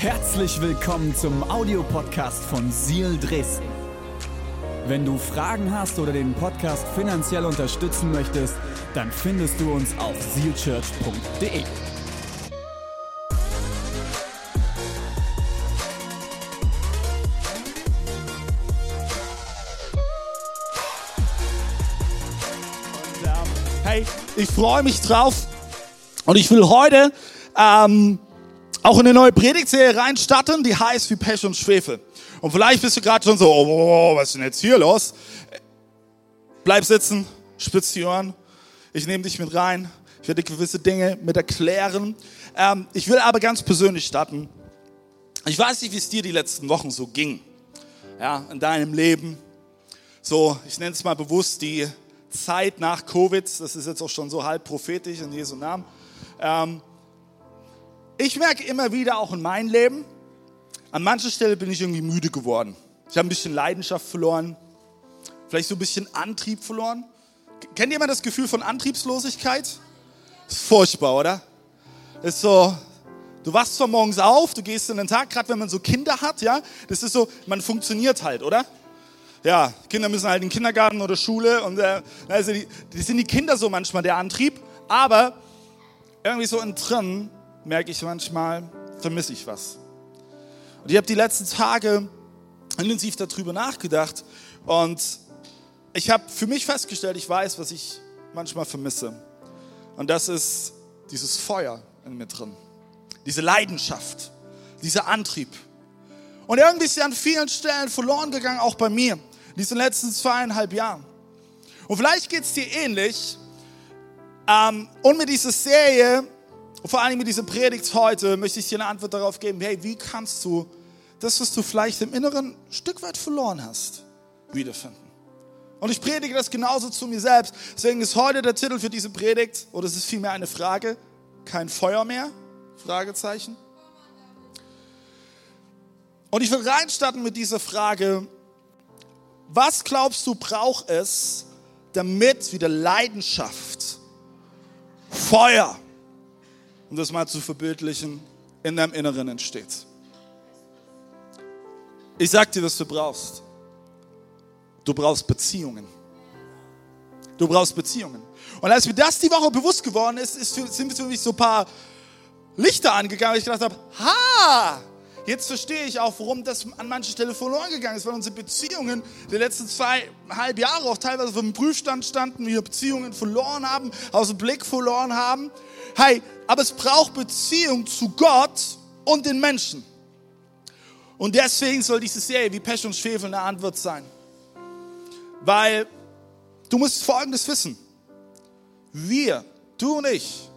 Herzlich willkommen zum Audiopodcast von Seal Dresden. Wenn du Fragen hast oder den Podcast finanziell unterstützen möchtest, dann findest du uns auf sealchurch.de. Hey, ich freue mich drauf und ich will heute ähm, auch in eine neue Predigtserie reinstarten, die heißt wie Pech und Schwefel. Und vielleicht bist du gerade schon so, oh, was ist denn jetzt hier los? Bleib sitzen, spitz die Ohren. Ich nehme dich mit rein. Ich werde gewisse Dinge mit erklären. Ähm, ich will aber ganz persönlich starten. Ich weiß nicht, wie es dir die letzten Wochen so ging. Ja, in deinem Leben. So, ich nenne es mal bewusst die Zeit nach Covid. Das ist jetzt auch schon so halb prophetisch in Jesu Namen. Ähm, ich merke immer wieder auch in meinem Leben, an mancher Stelle bin ich irgendwie müde geworden. Ich habe ein bisschen Leidenschaft verloren, vielleicht so ein bisschen Antrieb verloren. Kennt jemand das Gefühl von Antriebslosigkeit? ist furchtbar, oder? ist so, du wachst zwar morgens auf, du gehst in den Tag, gerade wenn man so Kinder hat, ja, das ist so, man funktioniert halt, oder? Ja, Kinder müssen halt in den Kindergarten oder Schule und äh, also die, die sind die Kinder so manchmal der Antrieb, aber irgendwie so in drin merke ich manchmal, vermisse ich was. Und ich habe die letzten Tage intensiv darüber nachgedacht und ich habe für mich festgestellt, ich weiß, was ich manchmal vermisse. Und das ist dieses Feuer in mir drin, diese Leidenschaft, dieser Antrieb. Und irgendwie ist sie an vielen Stellen verloren gegangen, auch bei mir, in diesen letzten zweieinhalb Jahren. Und vielleicht geht es dir ähnlich. Ähm, und mit dieser Serie und vor allem mit dieser Predigt heute möchte ich dir eine Antwort darauf geben, hey, wie kannst du das, was du vielleicht im Inneren ein Stück weit verloren hast, wiederfinden? Und ich predige das genauso zu mir selbst. Deswegen ist heute der Titel für diese Predigt, oder es ist vielmehr eine Frage, kein Feuer mehr? Fragezeichen. Und ich will reinstarten mit dieser Frage, was glaubst du braucht es, damit wieder Leidenschaft, Feuer, um das mal zu verbildlichen, in deinem Inneren entsteht. Ich sag dir, was du brauchst. Du brauchst Beziehungen. Du brauchst Beziehungen. Und als mir das die Woche bewusst geworden ist, ist sind für mich so ein paar Lichter angegangen, weil ich gedacht habe, ha, jetzt verstehe ich auch, warum das an mancher Stelle verloren gegangen ist, weil unsere Beziehungen der letzten zweieinhalb Jahre auch teilweise vom Prüfstand standen, wir Beziehungen verloren haben, aus dem Blick verloren haben. Hey, aber es braucht Beziehung zu Gott und den Menschen. Und deswegen soll diese Serie wie Pech und Schwefel eine Antwort sein. Weil du musst Folgendes wissen. Wir, du und ich,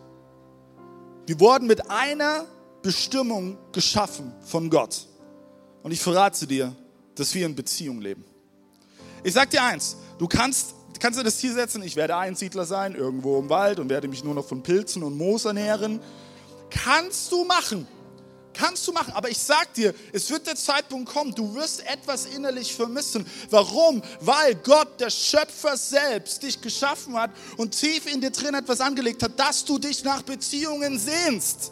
wir wurden mit einer Bestimmung geschaffen von Gott. Und ich verrate dir, dass wir in Beziehung leben. Ich sag dir eins, du kannst kannst du das Ziel setzen, ich werde Einsiedler sein, irgendwo im Wald und werde mich nur noch von Pilzen und Moos ernähren. Kannst du machen. Kannst du machen, aber ich sag dir, es wird der Zeitpunkt kommen, du wirst etwas innerlich vermissen. Warum? Weil Gott, der Schöpfer selbst, dich geschaffen hat und tief in dir drin etwas angelegt hat, dass du dich nach Beziehungen sehnst.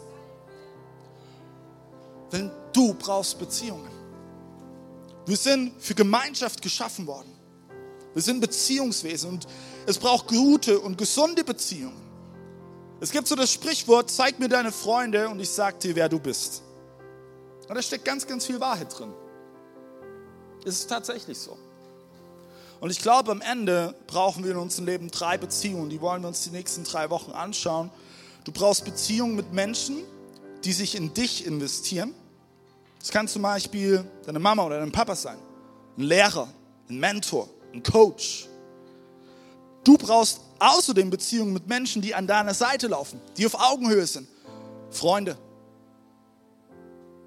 Denn du brauchst Beziehungen. Wir sind für Gemeinschaft geschaffen worden. Wir sind Beziehungswesen und es braucht gute und gesunde Beziehungen. Es gibt so das Sprichwort, zeig mir deine Freunde und ich sag dir, wer du bist. Und da steckt ganz, ganz viel Wahrheit drin. Es ist tatsächlich so. Und ich glaube, am Ende brauchen wir in unserem Leben drei Beziehungen. Die wollen wir uns die nächsten drei Wochen anschauen. Du brauchst Beziehungen mit Menschen, die sich in dich investieren. Das kann zum Beispiel deine Mama oder dein Papa sein, ein Lehrer, ein Mentor, ein Coach. Du brauchst außerdem Beziehungen mit Menschen, die an deiner Seite laufen, die auf Augenhöhe sind. Freunde,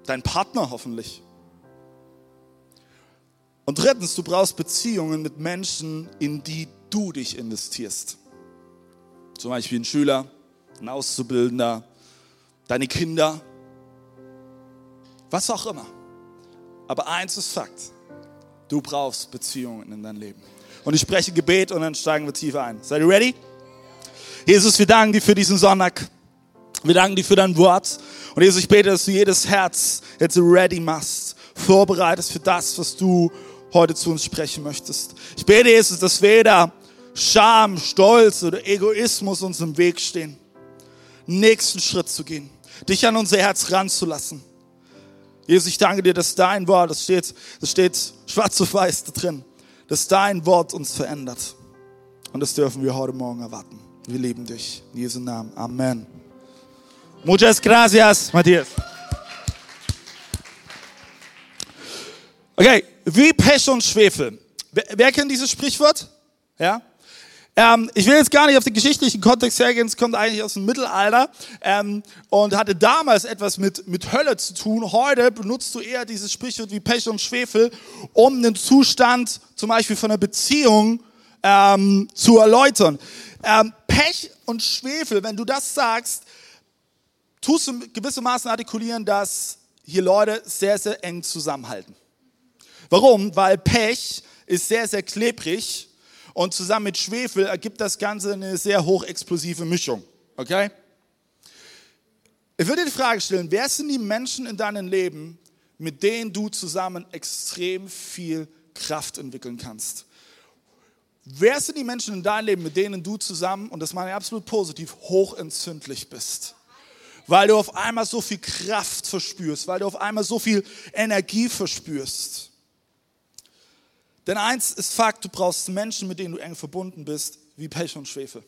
dein Partner hoffentlich. Und drittens, du brauchst Beziehungen mit Menschen, in die du dich investierst. Zum Beispiel ein Schüler, ein Auszubildender, deine Kinder, was auch immer. Aber eins ist Fakt. Du brauchst Beziehungen in deinem Leben. Und ich spreche Gebet und dann steigen wir tiefer ein. Seid ihr ready? Jesus, wir danken dir für diesen Sonntag. Wir danken dir für dein Wort. Und Jesus, ich bete, dass du jedes Herz jetzt ready machst, vorbereitest für das, was du heute zu uns sprechen möchtest. Ich bete, Jesus, dass weder Scham, Stolz oder Egoismus uns im Weg stehen, nächsten Schritt zu gehen, dich an unser Herz ranzulassen. Jesus, ich danke dir, dass dein Wort, das steht, das steht schwarz auf weiß da drin, dass dein Wort uns verändert. Und das dürfen wir heute Morgen erwarten. Wir lieben dich. In Jesu Namen. Amen. Muchas gracias, Matthias. Okay, wie Pech und Schwefel. Wer, wer kennt dieses Sprichwort? Ja? Ähm, ich will jetzt gar nicht auf den geschichtlichen Kontext hergehen, es kommt eigentlich aus dem Mittelalter ähm, und hatte damals etwas mit, mit Hölle zu tun. Heute benutzt du eher dieses Sprichwort wie Pech und Schwefel, um den Zustand zum Beispiel von einer Beziehung ähm, zu erläutern. Ähm, Pech und Schwefel, wenn du das sagst, tust du gewissermaßen artikulieren, dass hier Leute sehr, sehr eng zusammenhalten. Warum? Weil Pech ist sehr, sehr klebrig und zusammen mit Schwefel ergibt das Ganze eine sehr hochexplosive Mischung. Okay? Ich würde die Frage stellen, wer sind die Menschen in deinem Leben, mit denen du zusammen extrem viel Kraft entwickeln kannst? Wer sind die Menschen in deinem Leben, mit denen du zusammen, und das meine ich absolut positiv, hochentzündlich bist? Weil du auf einmal so viel Kraft verspürst, weil du auf einmal so viel Energie verspürst. Denn eins ist Fakt, du brauchst Menschen, mit denen du eng verbunden bist, wie Pech und Schwefel.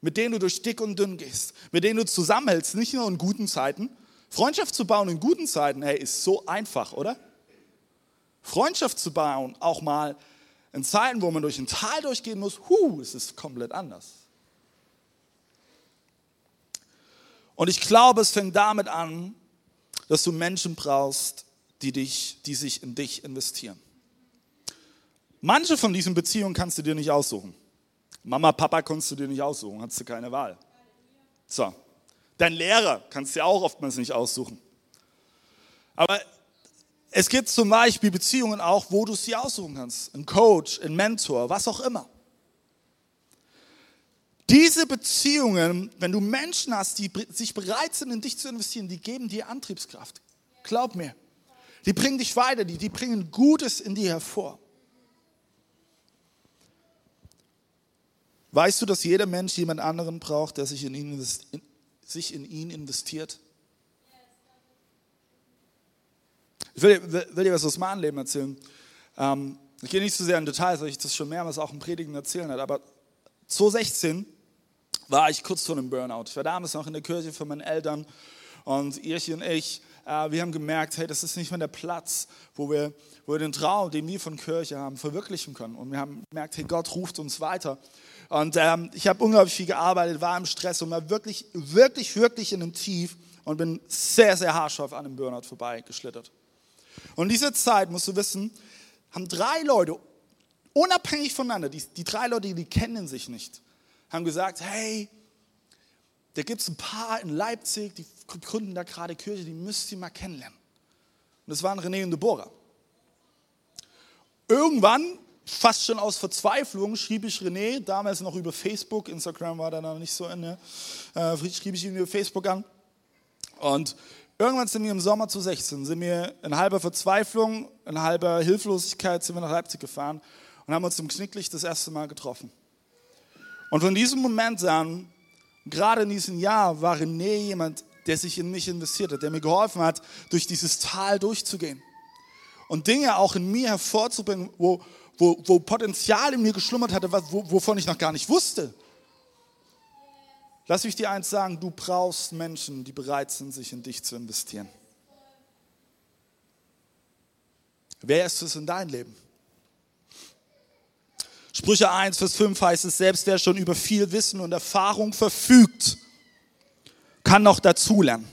Mit denen du durch dick und dünn gehst. Mit denen du zusammenhältst, nicht nur in guten Zeiten. Freundschaft zu bauen in guten Zeiten, hey, ist so einfach, oder? Freundschaft zu bauen, auch mal in Zeiten, wo man durch ein Tal durchgehen muss, hu, es ist komplett anders. Und ich glaube, es fängt damit an, dass du Menschen brauchst, die, dich, die sich in dich investieren. Manche von diesen Beziehungen kannst du dir nicht aussuchen. Mama, Papa kannst du dir nicht aussuchen, hast du keine Wahl. So. Dein Lehrer kannst du dir auch oftmals nicht aussuchen. Aber es gibt zum Beispiel Beziehungen auch, wo du sie aussuchen kannst. Ein Coach, ein Mentor, was auch immer. Diese Beziehungen, wenn du Menschen hast, die sich bereit sind, in dich zu investieren, die geben dir Antriebskraft. Glaub mir. Die bringen dich weiter, die, die bringen Gutes in dir hervor. Weißt du, dass jeder Mensch jemand anderen braucht, der sich in ihn, sich in ihn investiert? Ich will, will, will, dir was aus meinem Leben erzählen. Ähm, ich gehe nicht so sehr in Details, weil ich das schon mehrmals auch im Predigen erzählen hat, aber 2016 war ich kurz vor einem Burnout. Ich war damals noch in der Kirche von meinen Eltern und Irche und ich, äh, wir haben gemerkt, hey, das ist nicht mehr der Platz, wo wir, wo wir den Traum, den wir von Kirche haben, verwirklichen können. Und wir haben gemerkt, hey, Gott ruft uns weiter. Und ähm, ich habe unglaublich viel gearbeitet, war im Stress und war wirklich, wirklich, wirklich in einem Tief und bin sehr, sehr haarscharf an einem Burnout vorbeigeschlittert. Und in dieser Zeit, musst du wissen, haben drei Leute, unabhängig voneinander, die, die drei Leute, die kennen sich nicht, haben gesagt, hey, da gibt es ein paar in Leipzig, die gründen da gerade Kirche, die müsst ihr mal kennenlernen. Und das waren René und Deborah. Irgendwann fast schon aus Verzweiflung schrieb ich René, damals noch über Facebook, Instagram war da noch nicht so ne? äh, schrieb ich ihn über Facebook an. Und irgendwann sind wir im Sommer zu 16, sind wir in halber Verzweiflung, in halber Hilflosigkeit sind wir nach Leipzig gefahren und haben uns im Knicklicht das erste Mal getroffen. Und von diesem Moment an, gerade in diesem Jahr, war René jemand, der sich in mich investiert hat, der mir geholfen hat, durch dieses Tal durchzugehen. Und Dinge auch in mir hervorzubringen, wo, wo, wo Potenzial in mir geschlummert hatte, wovon ich noch gar nicht wusste. Lass mich dir eins sagen, du brauchst Menschen, die bereit sind, sich in dich zu investieren. Wer ist es in dein Leben? Sprüche 1, Vers 5 heißt es, selbst wer schon über viel Wissen und Erfahrung verfügt, kann noch dazulernen.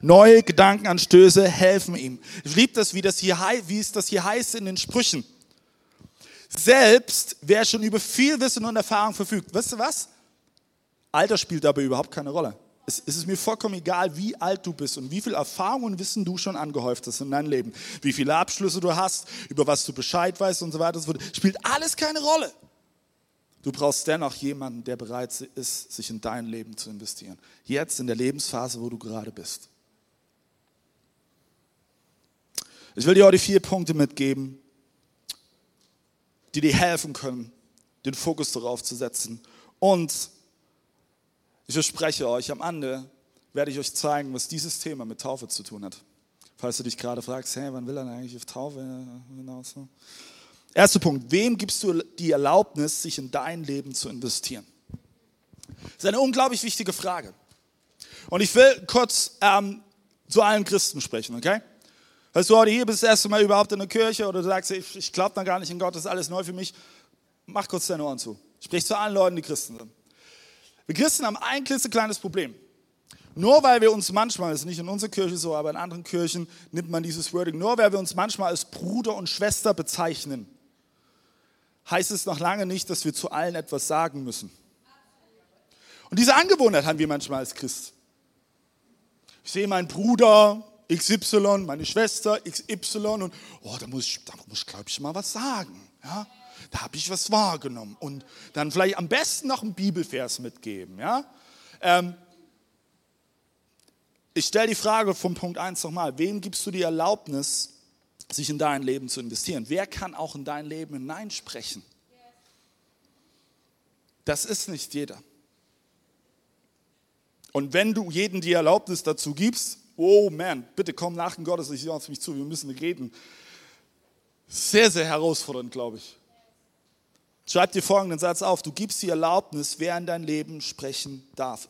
Neue Gedankenanstöße helfen ihm. Ich liebe das, wie, das hier, wie es das hier heißt in den Sprüchen. Selbst wer schon über viel Wissen und Erfahrung verfügt. Weißt du was? Alter spielt dabei überhaupt keine Rolle. Es, ist mir vollkommen egal, wie alt du bist und wie viel Erfahrung und Wissen du schon angehäuft hast in deinem Leben. Wie viele Abschlüsse du hast, über was du Bescheid weißt und so weiter. Das spielt alles keine Rolle. Du brauchst dennoch jemanden, der bereit ist, sich in dein Leben zu investieren. Jetzt in der Lebensphase, wo du gerade bist. Ich will dir heute vier Punkte mitgeben, die dir helfen können, den Fokus darauf zu setzen. Und ich verspreche euch, am Ende werde ich euch zeigen, was dieses Thema mit Taufe zu tun hat. Falls du dich gerade fragst, hey, wann will er eigentlich auf Taufe hinaus? Erster Punkt, wem gibst du die Erlaubnis, sich in dein Leben zu investieren? Das ist eine unglaublich wichtige Frage. Und ich will kurz ähm, zu allen Christen sprechen, okay? Falls du heute hier bist, das erste Mal überhaupt in der Kirche oder du sagst, ich, ich glaube da gar nicht in Gott, das ist alles neu für mich, mach kurz deine Ohren zu. Sprich zu allen Leuten, die Christen sind. Wir Christen haben ein klitzekleines Problem. Nur weil wir uns manchmal, das ist nicht in unserer Kirche so, aber in anderen Kirchen nimmt man dieses Wording, nur weil wir uns manchmal als Bruder und Schwester bezeichnen, heißt es noch lange nicht, dass wir zu allen etwas sagen müssen. Und diese Angewohnheit haben wir manchmal als Christ. Ich sehe meinen Bruder XY, meine Schwester XY und oh, da muss ich, da muss ich glaube ich, mal was sagen. Ja? Da habe ich was wahrgenommen. Und dann vielleicht am besten noch einen Bibelvers mitgeben. Ja? Ähm, ich stelle die Frage vom Punkt 1 nochmal. Wem gibst du die Erlaubnis, sich in dein Leben zu investieren? Wer kann auch in dein Leben hineinsprechen? Das ist nicht jeder. Und wenn du jedem die Erlaubnis dazu gibst, oh man, bitte komm nach dem Gottesdienst auf mich zu, wir müssen reden. Sehr, sehr herausfordernd, glaube ich. Schreib dir folgenden Satz auf, du gibst die Erlaubnis, wer in dein Leben sprechen darf.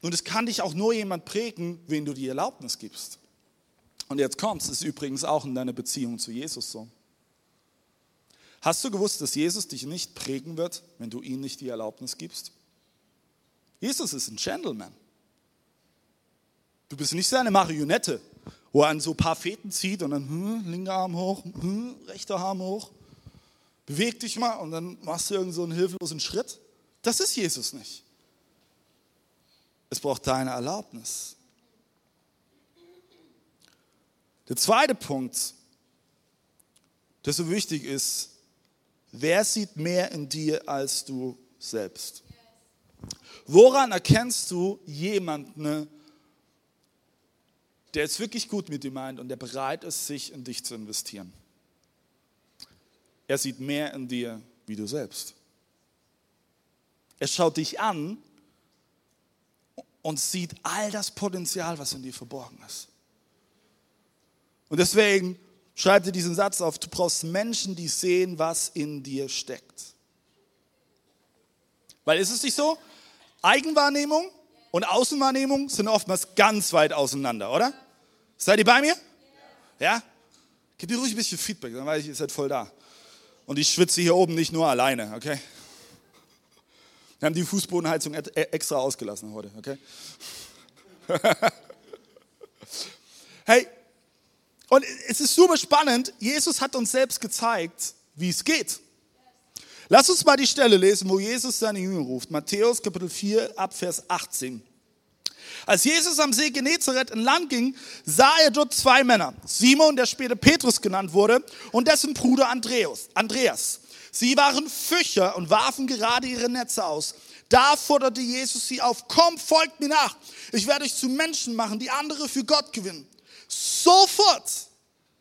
Und es kann dich auch nur jemand prägen, wen du die Erlaubnis gibst. Und jetzt kommst, es ist übrigens auch in deiner Beziehung zu Jesus so. Hast du gewusst, dass Jesus dich nicht prägen wird, wenn du ihm nicht die Erlaubnis gibst? Jesus ist ein Gentleman. Du bist nicht seine Marionette, wo er an so ein paar Fäden zieht und dann hm, linker Arm hoch, hm, rechter Arm hoch. Beweg dich mal und dann machst du irgend so einen hilflosen Schritt. Das ist Jesus nicht. Es braucht deine Erlaubnis. Der zweite Punkt, der so wichtig ist, wer sieht mehr in dir als du selbst? Woran erkennst du jemanden, der es wirklich gut mit dir meint und der bereit ist, sich in dich zu investieren. Er sieht mehr in dir wie du selbst. Er schaut dich an und sieht all das Potenzial, was in dir verborgen ist. Und deswegen schreib dir diesen Satz auf, du brauchst Menschen, die sehen, was in dir steckt. Weil ist es nicht so? Eigenwahrnehmung und Außenwahrnehmung sind oftmals ganz weit auseinander, oder? Seid ihr bei mir? Ja? Gebt ihr ruhig ein bisschen Feedback, dann weiß ich, ihr seid voll da. Und ich schwitze hier oben nicht nur alleine, okay? Wir haben die Fußbodenheizung e-, extra ausgelassen heute, okay? hey, und es ist super spannend. Jesus hat uns selbst gezeigt, wie es geht. Lass uns mal die Stelle lesen, wo Jesus seine Jünger ruft. Matthäus Kapitel 4 ab Vers 18. Als Jesus am See Genezareth entlang ging, sah er dort zwei Männer. Simon, der später Petrus genannt wurde, und dessen Bruder Andreas. Andreas. Sie waren Fischer und warfen gerade ihre Netze aus. Da forderte Jesus sie auf, komm, folgt mir nach. Ich werde euch zu Menschen machen, die andere für Gott gewinnen. Sofort.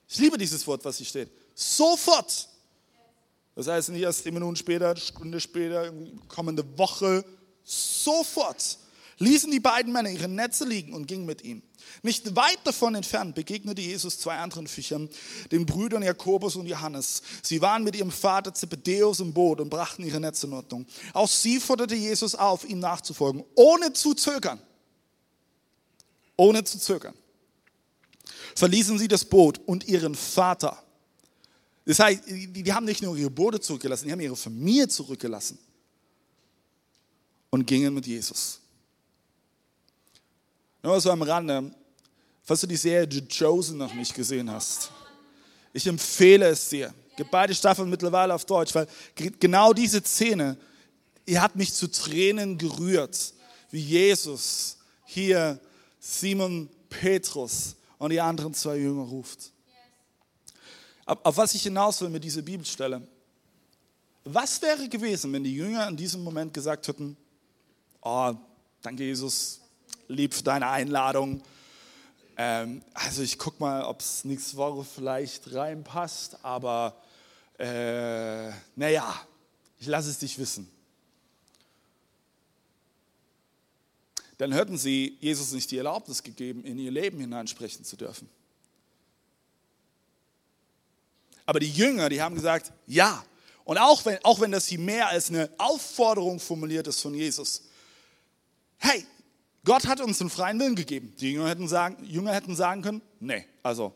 Ich liebe dieses Wort, was hier steht. Sofort das heißt nicht erst zehn Minuten später, Stunde später, kommende Woche, sofort ließen die beiden Männer ihre Netze liegen und gingen mit ihm. Nicht weit davon entfernt begegnete Jesus zwei anderen Fischern, den Brüdern Jakobus und Johannes. Sie waren mit ihrem Vater Zebedeus im Boot und brachten ihre Netze in Ordnung. Auch sie forderte Jesus auf, ihm nachzufolgen, ohne zu zögern. Ohne zu zögern. Verließen sie das Boot und ihren Vater das heißt, die, die haben nicht nur ihre Boote zurückgelassen, die haben ihre Familie zurückgelassen und gingen mit Jesus. Nur so am Rande, falls du die Serie The Chosen noch nicht gesehen hast, ich empfehle es dir. Gibt beide Staffeln mittlerweile auf Deutsch, weil genau diese Szene, die hat mich zu Tränen gerührt, wie Jesus hier Simon Petrus und die anderen zwei Jünger ruft. Auf was ich hinaus will mit dieser Bibelstelle, Was wäre gewesen, wenn die Jünger in diesem Moment gesagt hätten, oh, danke Jesus, lieb für deine Einladung. Ähm, also ich gucke mal, ob es nächste Woche vielleicht reinpasst, aber äh, naja, ich lasse es dich wissen. Dann hätten sie Jesus nicht die Erlaubnis gegeben, in ihr Leben hineinsprechen zu dürfen. Aber die Jünger, die haben gesagt, ja. Und auch wenn, auch wenn das hier mehr als eine Aufforderung formuliert ist von Jesus. Hey, Gott hat uns einen freien Willen gegeben. Die Jünger hätten sagen, Jünger hätten sagen können, nee, also,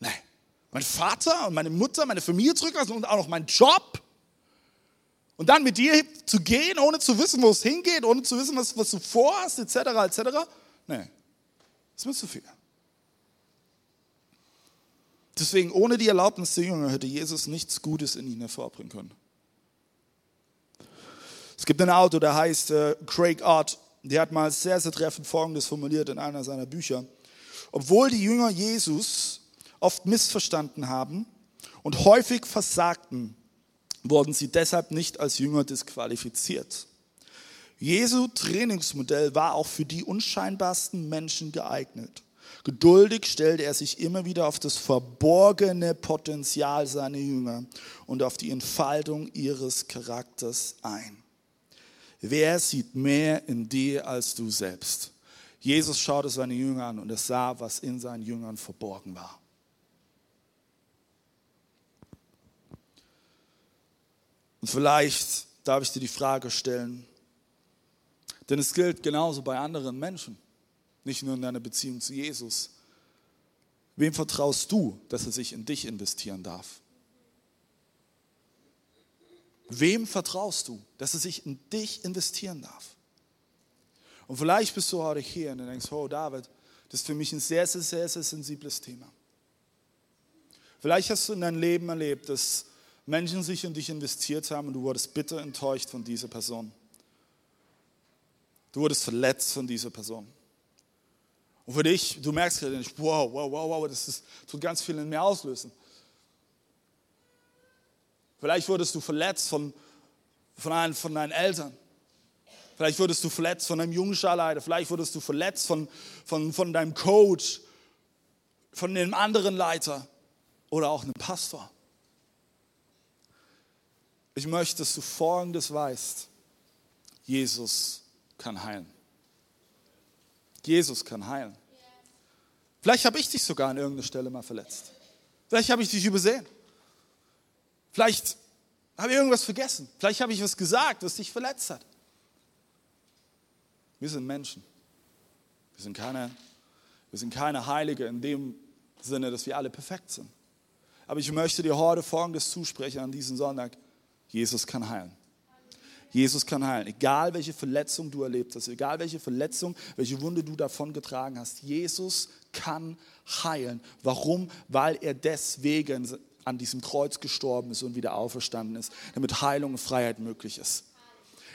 nee. Mein Vater und meine Mutter, meine Familie zurücklassen und auch noch mein Job. Und dann mit dir zu gehen, ohne zu wissen, wo es hingeht, ohne zu wissen, was, was du vorhast, etc., etc. Nee, das ist mir zu viel. Deswegen, ohne die Erlaubnis der Jünger hätte Jesus nichts Gutes in ihnen hervorbringen können. Es gibt einen Autor, der heißt äh, Craig Art, der hat mal sehr, sehr treffend Folgendes formuliert in einer seiner Bücher. Obwohl die Jünger Jesus oft missverstanden haben und häufig versagten, wurden sie deshalb nicht als Jünger disqualifiziert. Jesu Trainingsmodell war auch für die unscheinbarsten Menschen geeignet. Geduldig stellte er sich immer wieder auf das verborgene Potenzial seiner Jünger und auf die Entfaltung ihres Charakters ein. Wer sieht mehr in dir als du selbst? Jesus schaute seine Jünger an und er sah, was in seinen Jüngern verborgen war. Und vielleicht darf ich dir die Frage stellen, denn es gilt genauso bei anderen Menschen, nicht nur in deiner Beziehung zu Jesus. Wem vertraust du, dass er sich in dich investieren darf? Wem vertraust du, dass er sich in dich investieren darf? Und vielleicht bist du heute hier und du denkst, oh David, das ist für mich ein sehr, sehr, sehr, sehr sensibles Thema. Vielleicht hast du in deinem Leben erlebt, dass Menschen sich in dich investiert haben und du wurdest bitter enttäuscht von dieser Person. Du wurdest verletzt von dieser Person. Und für dich, du merkst gerade nicht, wow, wow, wow, wow, das ist, tut ganz viel in mir auslösen. Vielleicht wurdest du verletzt von, von, einem, von deinen Eltern. Vielleicht wurdest du verletzt von einem Jungscharleiter. Vielleicht wurdest du verletzt von, von, von deinem Coach, von einem anderen Leiter oder auch einem Pastor. Ich möchte, dass du Folgendes weißt. Jesus kann heilen. Jesus kann heilen. Vielleicht habe ich dich sogar an irgendeiner Stelle mal verletzt. Vielleicht habe ich dich übersehen. Vielleicht habe ich irgendwas vergessen. Vielleicht habe ich was gesagt, was dich verletzt hat. Wir sind Menschen. Wir sind keine, wir sind keine Heilige in dem Sinne, dass wir alle perfekt sind. Aber ich möchte dir heute Folgendes zusprechen an diesem Sonntag. Jesus kann heilen. Jesus kann heilen. Egal welche Verletzung du erlebt hast, egal welche Verletzung, welche Wunde du davon getragen hast, Jesus kann heilen. Warum? Weil er deswegen an diesem Kreuz gestorben ist und wieder auferstanden ist, damit Heilung und Freiheit möglich ist.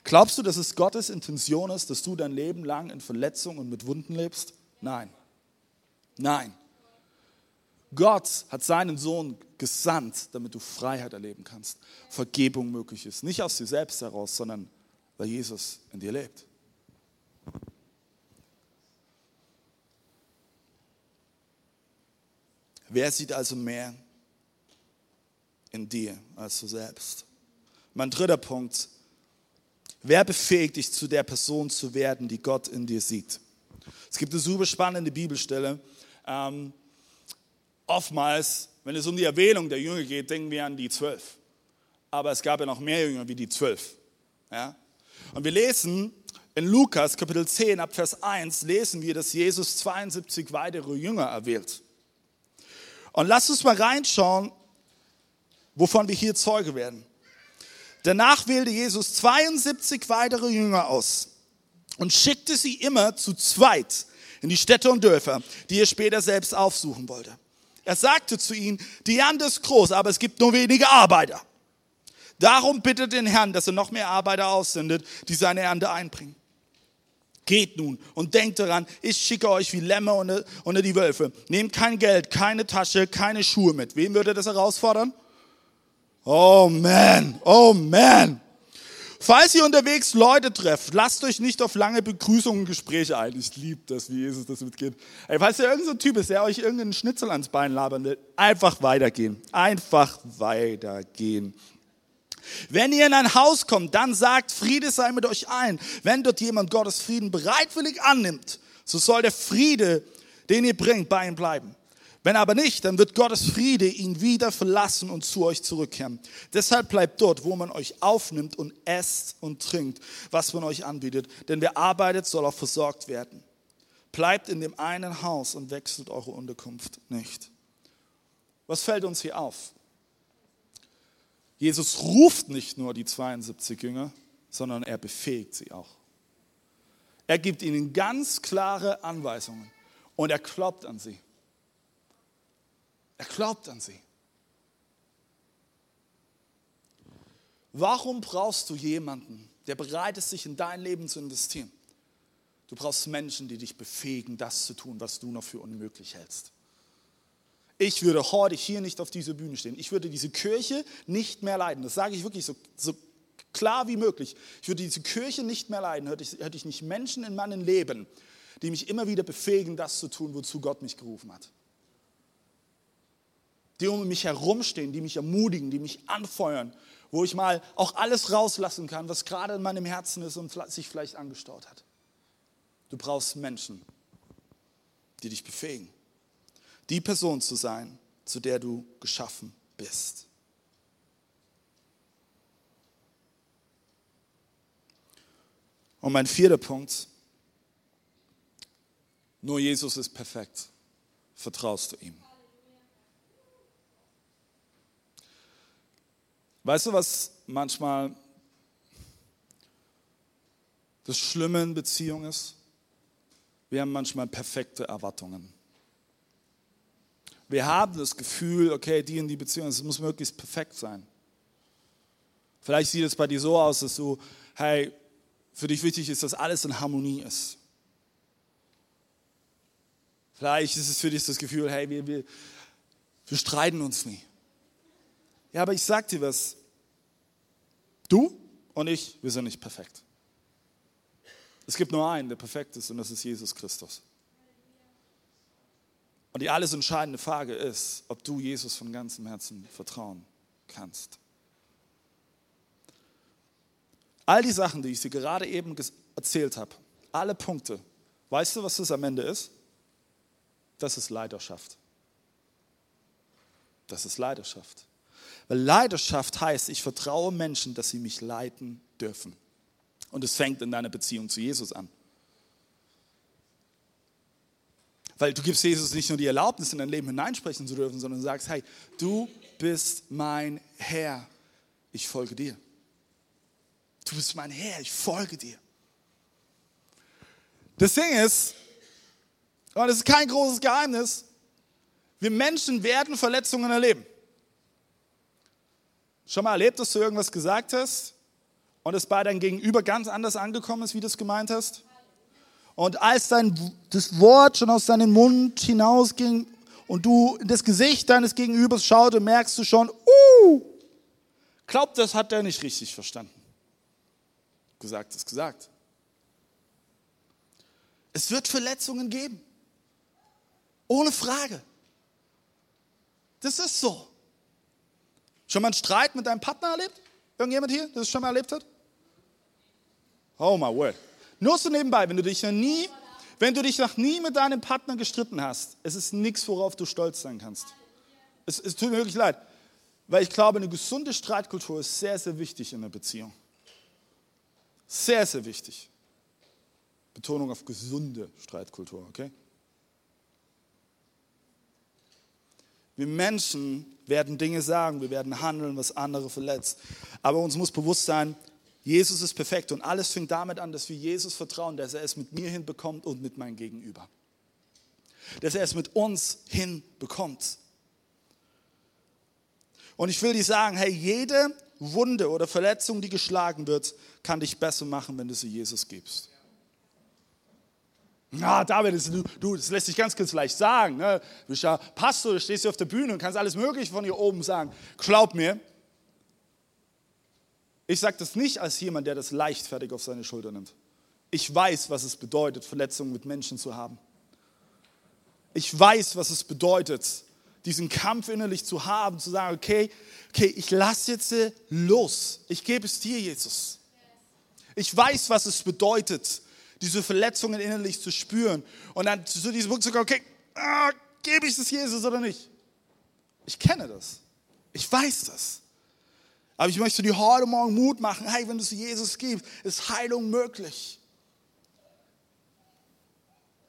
Glaubst du, dass es Gottes Intention ist, dass du dein Leben lang in Verletzung und mit Wunden lebst? Nein. Nein. Gott hat seinen Sohn gesandt, damit du Freiheit erleben kannst, Vergebung möglich ist. Nicht aus dir selbst heraus, sondern weil Jesus in dir lebt. Wer sieht also mehr in dir als du selbst? Mein dritter Punkt. Wer befähigt dich zu der Person zu werden, die Gott in dir sieht? Es gibt eine super spannende Bibelstelle. Ähm, oftmals, wenn es um die Erwählung der Jünger geht, denken wir an die zwölf. Aber es gab ja noch mehr Jünger wie die zwölf. Ja? Und wir lesen in Lukas Kapitel 10 ab Vers 1, lesen wir, dass Jesus 72 weitere Jünger erwählt. Und lasst uns mal reinschauen, wovon wir hier Zeuge werden. Danach wählte Jesus 72 weitere Jünger aus und schickte sie immer zu zweit in die Städte und Dörfer, die er später selbst aufsuchen wollte. Er sagte zu ihnen, die Ernte ist groß, aber es gibt nur wenige Arbeiter. Darum bittet den Herrn, dass er noch mehr Arbeiter aussendet, die seine Ernte einbringen. Geht nun und denkt daran, ich schicke euch wie Lämme unter, unter die Wölfe. Nehmt kein Geld, keine Tasche, keine Schuhe mit. Wem würde das herausfordern? Oh man, oh man. Falls ihr unterwegs Leute trefft, lasst euch nicht auf lange Begrüßungen und Gespräche ein. Ich liebe das, wie Jesus das mitgeht. Ey, falls ihr irgendein so Typ ist, der euch irgendeinen Schnitzel ans Bein labern will, einfach weitergehen. Einfach weitergehen. Wenn ihr in ein Haus kommt, dann sagt, Friede sei mit euch allen. Wenn dort jemand Gottes Frieden bereitwillig annimmt, so soll der Friede, den ihr bringt, bei ihm bleiben. Wenn aber nicht, dann wird Gottes Friede ihn wieder verlassen und zu euch zurückkehren. Deshalb bleibt dort, wo man euch aufnimmt und esst und trinkt, was man euch anbietet. Denn wer arbeitet, soll auch versorgt werden. Bleibt in dem einen Haus und wechselt eure Unterkunft nicht. Was fällt uns hier auf? Jesus ruft nicht nur die 72 Jünger, sondern er befähigt sie auch. Er gibt ihnen ganz klare Anweisungen und er kloppt an sie. Er glaubt an sie. Warum brauchst du jemanden, der bereit ist, sich in dein Leben zu investieren? Du brauchst Menschen, die dich befähigen, das zu tun, was du noch für unmöglich hältst. Ich würde heute hier nicht auf dieser Bühne stehen. Ich würde diese Kirche nicht mehr leiden. Das sage ich wirklich so, so klar wie möglich. Ich würde diese Kirche nicht mehr leiden, hätte ich, hätte ich nicht Menschen in meinem Leben, die mich immer wieder befähigen, das zu tun, wozu Gott mich gerufen hat die um mich herumstehen, die mich ermutigen, die mich anfeuern, wo ich mal auch alles rauslassen kann, was gerade in meinem Herzen ist und sich vielleicht angestaut hat. Du brauchst Menschen, die dich befähigen, die Person zu sein, zu der du geschaffen bist. Und mein vierter Punkt, nur Jesus ist perfekt. Vertraust du ihm? Weißt du, was manchmal das Schlimme in Beziehungen ist? Wir haben manchmal perfekte Erwartungen. Wir haben das Gefühl, okay, die in die Beziehung, es muss möglichst perfekt sein. Vielleicht sieht es bei dir so aus, dass du, hey, für dich wichtig ist, dass alles in Harmonie ist. Vielleicht ist es für dich das Gefühl, hey, wir, wir, wir streiten uns nie. Ja, aber ich sag dir was. Du und ich, wir sind nicht perfekt. Es gibt nur einen, der perfekt ist, und das ist Jesus Christus. Und die alles entscheidende Frage ist, ob du Jesus von ganzem Herzen vertrauen kannst. All die Sachen, die ich dir gerade eben erzählt habe, alle Punkte, weißt du, was das am Ende ist? Das ist Leidenschaft. Das ist Leidenschaft. Weil Leidenschaft heißt, ich vertraue Menschen, dass sie mich leiten dürfen. Und es fängt in deiner Beziehung zu Jesus an. Weil du gibst Jesus nicht nur die Erlaubnis, in dein Leben hineinsprechen zu dürfen, sondern sagst, hey, du bist mein Herr, ich folge dir. Du bist mein Herr, ich folge dir. Das Ding ist, und das ist kein großes Geheimnis, wir Menschen werden Verletzungen erleben. Schon mal erlebt, dass du irgendwas gesagt hast und es bei deinem Gegenüber ganz anders angekommen ist, wie du es gemeint hast? Und als dein, das Wort schon aus deinem Mund hinausging und du in das Gesicht deines Gegenübers schaute, merkst du schon, uh, glaubt, das hat er nicht richtig verstanden. Gesagt ist gesagt. Es wird Verletzungen geben. Ohne Frage. Das ist so. Schon mal einen Streit mit deinem Partner erlebt? Irgendjemand hier, der es schon mal erlebt hat? Oh my word. Nur so nebenbei, wenn du dich noch nie, wenn du dich noch nie mit deinem Partner gestritten hast, es ist nichts, worauf du stolz sein kannst. Es, es tut mir wirklich leid, weil ich glaube, eine gesunde Streitkultur ist sehr, sehr wichtig in einer Beziehung. Sehr, sehr wichtig. Betonung auf gesunde Streitkultur, okay? Wir Menschen werden Dinge sagen, wir werden handeln, was andere verletzt. Aber uns muss bewusst sein, Jesus ist perfekt und alles fängt damit an, dass wir Jesus vertrauen, dass er es mit mir hinbekommt und mit meinem Gegenüber. Dass er es mit uns hinbekommt. Und ich will dir sagen, hey, jede Wunde oder Verletzung, die geschlagen wird, kann dich besser machen, wenn du sie Jesus gibst. Na, David, das, du, du, das lässt sich ganz, ganz leicht sagen. Ne? Du bist ja Pastor, du stehst hier auf der Bühne und kannst alles Mögliche von hier oben sagen. Glaub mir, Ich sage das nicht als jemand, der das leichtfertig auf seine Schulter nimmt. Ich weiß, was es bedeutet, Verletzungen mit Menschen zu haben. Ich weiß, was es bedeutet, diesen Kampf innerlich zu haben, zu sagen, okay, okay, ich lasse jetzt los. Ich gebe es dir, Jesus. Ich weiß, was es bedeutet, diese Verletzungen innerlich zu spüren und dann zu diesem Punkt zu kommen, okay, ah, gebe ich es Jesus oder nicht? Ich kenne das. Ich weiß das. Aber ich möchte dir heute Morgen Mut machen, hey, wenn du es Jesus gibst, ist Heilung möglich.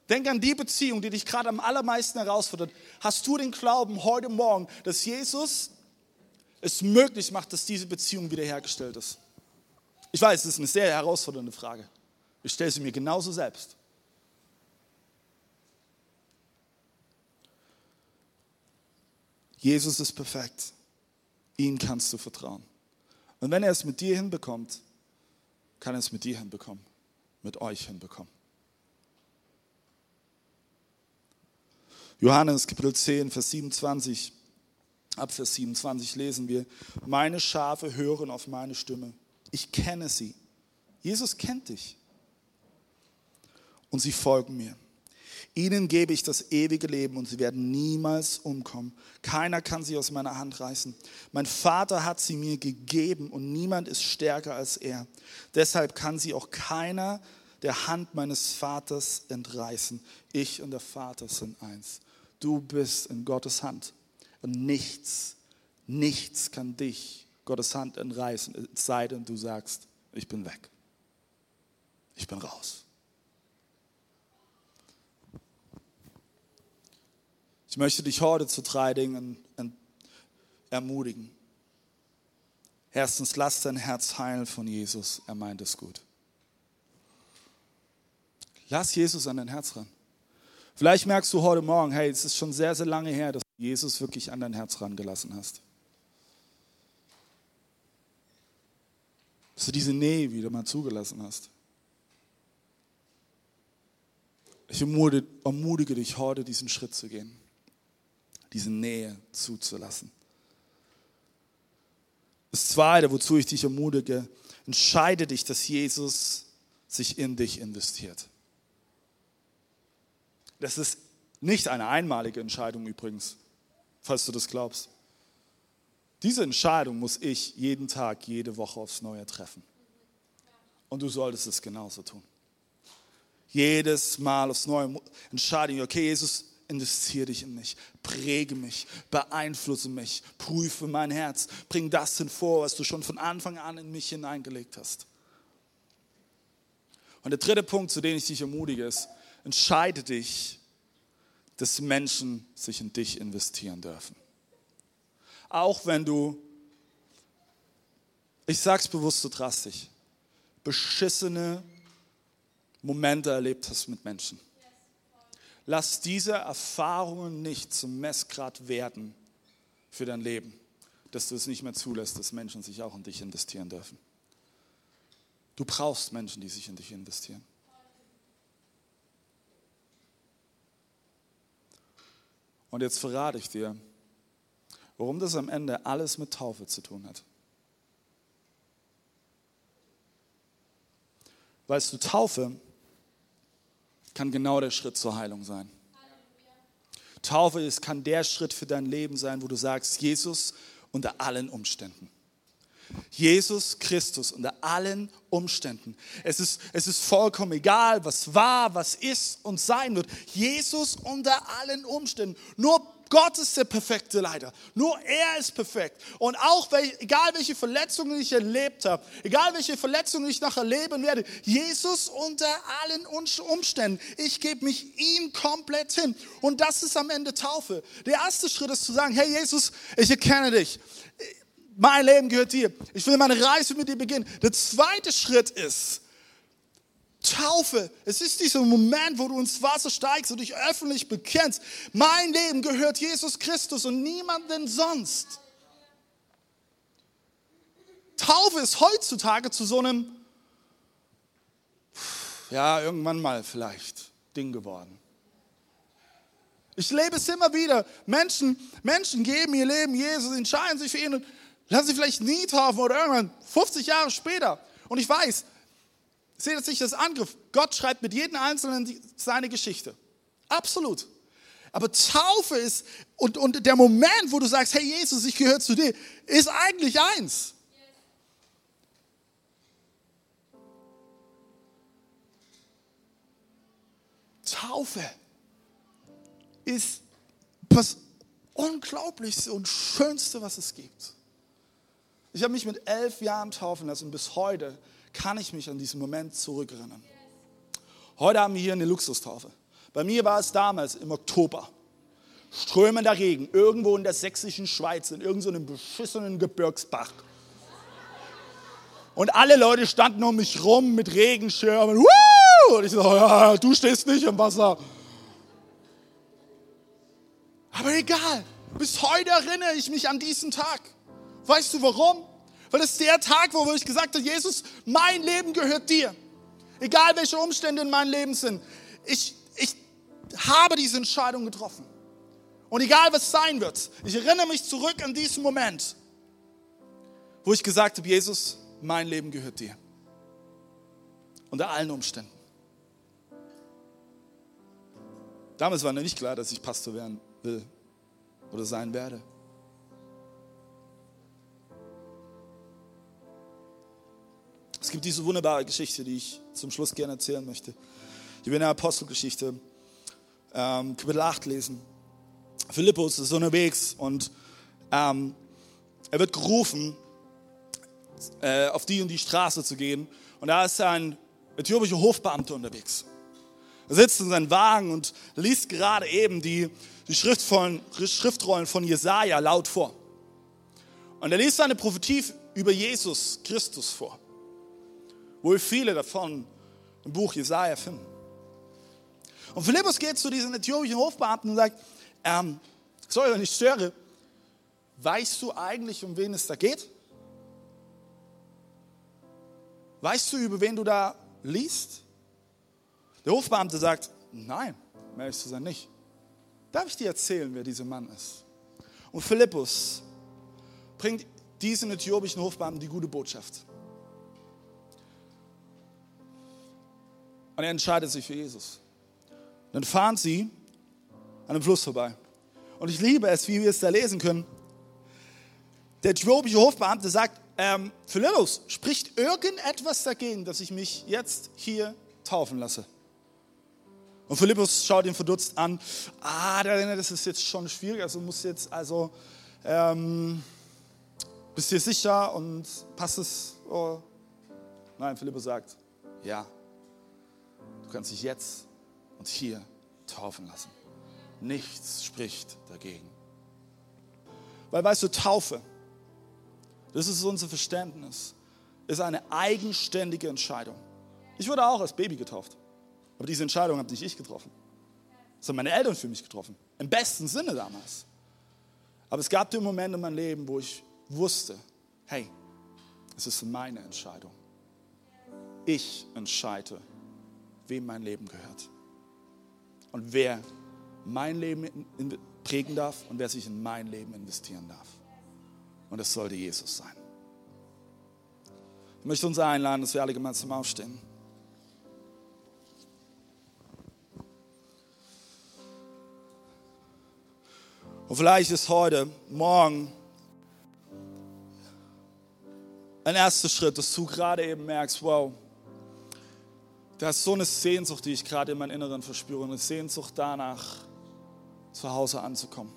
Denk an die Beziehung, die dich gerade am allermeisten herausfordert. Hast du den Glauben heute Morgen, dass Jesus es möglich macht, dass diese Beziehung wiederhergestellt ist? Ich weiß, es ist eine sehr herausfordernde Frage. Ich stelle sie mir genauso selbst. Jesus ist perfekt. Ihn kannst du vertrauen. Und wenn er es mit dir hinbekommt, kann er es mit dir hinbekommen, mit euch hinbekommen. Johannes Kapitel 10, Vers 27, ab Vers 27 lesen wir, meine Schafe hören auf meine Stimme. Ich kenne sie. Jesus kennt dich. Und sie folgen mir. Ihnen gebe ich das ewige Leben und sie werden niemals umkommen. Keiner kann sie aus meiner Hand reißen. Mein Vater hat sie mir gegeben und niemand ist stärker als er. Deshalb kann sie auch keiner der Hand meines Vaters entreißen. Ich und der Vater sind eins. Du bist in Gottes Hand. Und nichts, nichts kann dich Gottes Hand entreißen, es sei denn, du sagst, ich bin weg. Ich bin raus. Ich möchte dich heute zu drei Dingen ermutigen. Erstens, lass dein Herz heilen von Jesus. Er meint es gut. Lass Jesus an dein Herz ran. Vielleicht merkst du heute Morgen, hey, es ist schon sehr, sehr lange her, dass du Jesus wirklich an dein Herz rangelassen hast. Dass du diese Nähe wieder mal zugelassen hast. Ich ermutige dich heute, diesen Schritt zu gehen, diese Nähe zuzulassen. Das Zweite, wozu ich dich ermutige, entscheide dich, dass Jesus sich in dich investiert. Das ist nicht eine einmalige Entscheidung übrigens, falls du das glaubst. Diese Entscheidung muss ich jeden Tag, jede Woche aufs Neue treffen. Und du solltest es genauso tun. Jedes Mal aufs Neue entscheide ich, okay, Jesus, investiere dich in mich, präge mich, beeinflusse mich, prüfe mein Herz, bring das hinvor, was du schon von Anfang an in mich hineingelegt hast. Und der dritte Punkt, zu dem ich dich ermutige, ist, entscheide dich, dass Menschen sich in dich investieren dürfen. Auch wenn du, ich sage es bewusst so drastisch, beschissene Momente erlebt hast mit Menschen. Lass diese Erfahrungen nicht zum Messgrad werden für dein Leben, dass du es nicht mehr zulässt, dass Menschen sich auch in dich investieren dürfen. Du brauchst Menschen, die sich in dich investieren. Und jetzt verrate ich dir, warum das am Ende alles mit Taufe zu tun hat. Weißt du, Taufe kann genau der Schritt zur Heilung sein. Taufe ist, kann der Schritt für dein Leben sein, wo du sagst, Jesus unter allen Umständen. Jesus Christus unter allen Umständen. Es ist, es ist vollkommen egal, was war, was ist und sein wird. Jesus unter allen Umständen. Nur Gott ist der perfekte Leiter. Nur er ist perfekt. Und auch, egal welche Verletzungen ich erlebt habe, egal welche Verletzungen ich noch erleben werde, Jesus unter allen Umständen. Ich gebe mich ihm komplett hin. Und das ist am Ende Taufe. Der erste Schritt ist zu sagen, hey Jesus, ich erkenne dich mein Leben gehört dir. Ich will meine Reise mit dir beginnen. Der zweite Schritt ist Taufe. Es ist dieser Moment, wo du ins Wasser steigst und dich öffentlich bekennst. Mein Leben gehört Jesus Christus und niemandem sonst. Taufe ist heutzutage zu so einem, ja, irgendwann mal vielleicht Ding geworden. Ich lebe es immer wieder. Menschen, Menschen geben ihr Leben Jesus, entscheiden sich für ihn und Lass sie vielleicht nie taufen oder irgendwann 50 Jahre später. Und ich weiß, seht das nicht als Angriff. Gott schreibt mit jedem Einzelnen seine Geschichte. Absolut. Aber Taufe ist, und, und der Moment, wo du sagst, hey Jesus, ich gehöre zu dir, ist eigentlich eins. Taufe ist das Unglaublichste und Schönste, was es gibt. Ich habe mich mit elf Jahren taufen lassen und bis heute kann ich mich an diesen Moment zurückerinnern. Heute haben wir hier eine Luxustaufe. Bei mir war es damals im Oktober. Strömender Regen, irgendwo in der sächsischen Schweiz, in irgendeinem so beschissenen Gebirgsbach. Und alle Leute standen um mich rum mit Regenschirmen. Und ich so, ja, du stehst nicht im Wasser. Aber egal, bis heute erinnere ich mich an diesen Tag. Weißt du warum? Weil es der Tag war, wo ich gesagt habe, Jesus, mein Leben gehört dir. Egal welche Umstände in meinem Leben sind. Ich, ich habe diese Entscheidung getroffen. Und egal was sein wird, ich erinnere mich zurück an diesen Moment, wo ich gesagt habe, Jesus, mein Leben gehört dir. Unter allen Umständen. Damals war mir nicht klar, dass ich Pastor werden will oder sein werde. Es gibt diese wunderbare Geschichte, die ich zum Schluss gerne erzählen möchte. Ich will in der Apostelgeschichte ähm, Kapitel 8 lesen. Philippus ist unterwegs und ähm, er wird gerufen, äh, auf die und die Straße zu gehen. Und da ist ein äthiopischer Hofbeamter unterwegs. Er sitzt in seinem Wagen und liest gerade eben die, die Schriftrollen, Schriftrollen von Jesaja laut vor. Und er liest eine Prophetie über Jesus Christus vor wo wir viele davon im Buch Jesaja finden. Und Philippus geht zu diesem äthiopischen Hofbeamten und sagt, ähm, sorry, wenn ich störe, weißt du eigentlich, um wen es da geht? Weißt du, über wen du da liest? Der Hofbeamte sagt, nein, um ehrlich zu sein, nicht. Darf ich dir erzählen, wer dieser Mann ist? Und Philippus bringt diesen äthiopischen Hofbeamten die gute Botschaft. Und er entscheidet sich für Jesus. Dann fahren sie an einem Fluss vorbei. Und ich liebe es, wie wir es da lesen können. Der äthiopische Hofbeamte sagt, ähm, Philippus, spricht irgendetwas dagegen, dass ich mich jetzt hier taufen lasse? Und Philippus schaut ihn verdutzt an. Ah, das ist jetzt schon schwierig. Also muss jetzt, also, ähm, bist du sicher und passt es? Oh. Nein, Philippus sagt, ja, Du kannst dich jetzt und hier taufen lassen. Nichts spricht dagegen. Weil weißt du, Taufe, das ist unser Verständnis, ist eine eigenständige Entscheidung. Ich wurde auch als Baby getauft. Aber diese Entscheidung habe nicht ich getroffen. Haben meine Eltern für mich getroffen. Im besten Sinne damals. Aber es gab den Moment in meinem Leben, wo ich wusste, hey, es ist meine Entscheidung. Ich entscheide, wem mein Leben gehört. Und wer mein Leben prägen darf und wer sich in mein Leben investieren darf. Und das sollte Jesus sein. Ich möchte uns einladen, dass wir alle gemeinsam aufstehen. Und vielleicht ist heute, morgen ein erster Schritt, dass du gerade eben merkst, wow, da ist so eine Sehnsucht, die ich gerade in meinem Inneren verspüre, eine Sehnsucht danach, zu Hause anzukommen.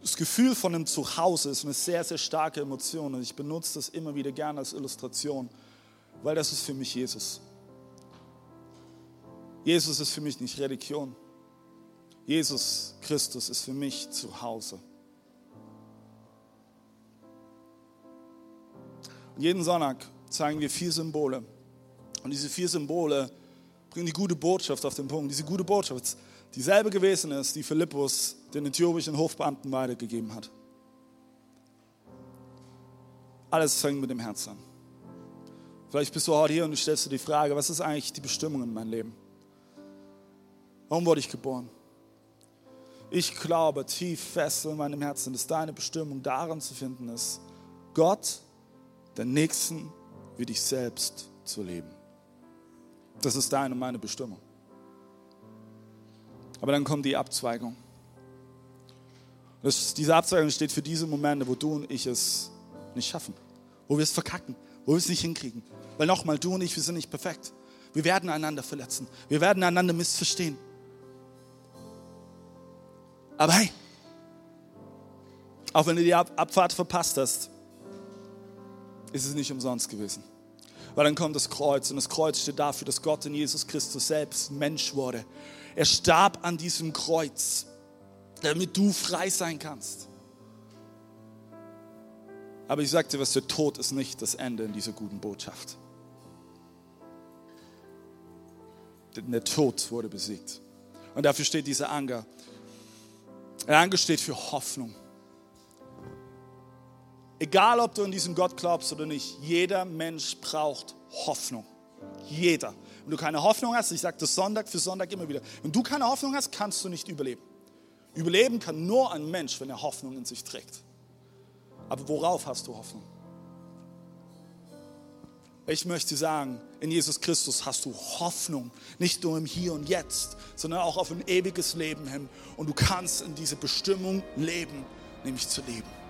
Das Gefühl von einem Zuhause ist eine sehr, sehr starke Emotion und ich benutze das immer wieder gerne als Illustration, weil das ist für mich Jesus. Jesus ist für mich nicht Religion. Jesus Christus ist für mich zu Hause. Und jeden Sonntag zeigen wir vier Symbole und diese vier Symbole bringen die gute Botschaft auf den Punkt. Diese gute Botschaft, dieselbe gewesen ist, die Philippus den äthiopischen Hofbeamten weitergegeben hat. Alles fängt mit dem Herz an. Vielleicht bist du heute hier und du stellst dir die Frage, was ist eigentlich die Bestimmung in meinem Leben? Warum wurde ich geboren? Ich glaube tief fest in meinem Herzen, dass deine Bestimmung darin zu finden ist, Gott, den Nächsten wie dich selbst zu leben. Das ist deine und meine Bestimmung. Aber dann kommt die Abzweigung. Das, diese Abzweigung steht für diese Momente, wo du und ich es nicht schaffen, wo wir es verkacken, wo wir es nicht hinkriegen. Weil nochmal, du und ich, wir sind nicht perfekt. Wir werden einander verletzen. Wir werden einander missverstehen. Aber hey, auch wenn du die Abfahrt verpasst hast, ist es nicht umsonst gewesen. Weil dann kommt das Kreuz und das Kreuz steht dafür, dass Gott in Jesus Christus selbst Mensch wurde. Er starb an diesem Kreuz, damit du frei sein kannst. Aber ich sagte, was der Tod ist nicht das Ende in dieser guten Botschaft. Denn der Tod wurde besiegt. Und dafür steht dieser Anger. Der Anger steht für Hoffnung. Egal, ob du an diesen Gott glaubst oder nicht, jeder Mensch braucht Hoffnung. Jeder. Wenn du keine Hoffnung hast, ich sage das Sonntag für Sonntag immer wieder, wenn du keine Hoffnung hast, kannst du nicht überleben. Überleben kann nur ein Mensch, wenn er Hoffnung in sich trägt. Aber worauf hast du Hoffnung? Ich möchte sagen, in Jesus Christus hast du Hoffnung, nicht nur im Hier und Jetzt, sondern auch auf ein ewiges Leben hin. Und du kannst in diese Bestimmung leben, nämlich zu leben.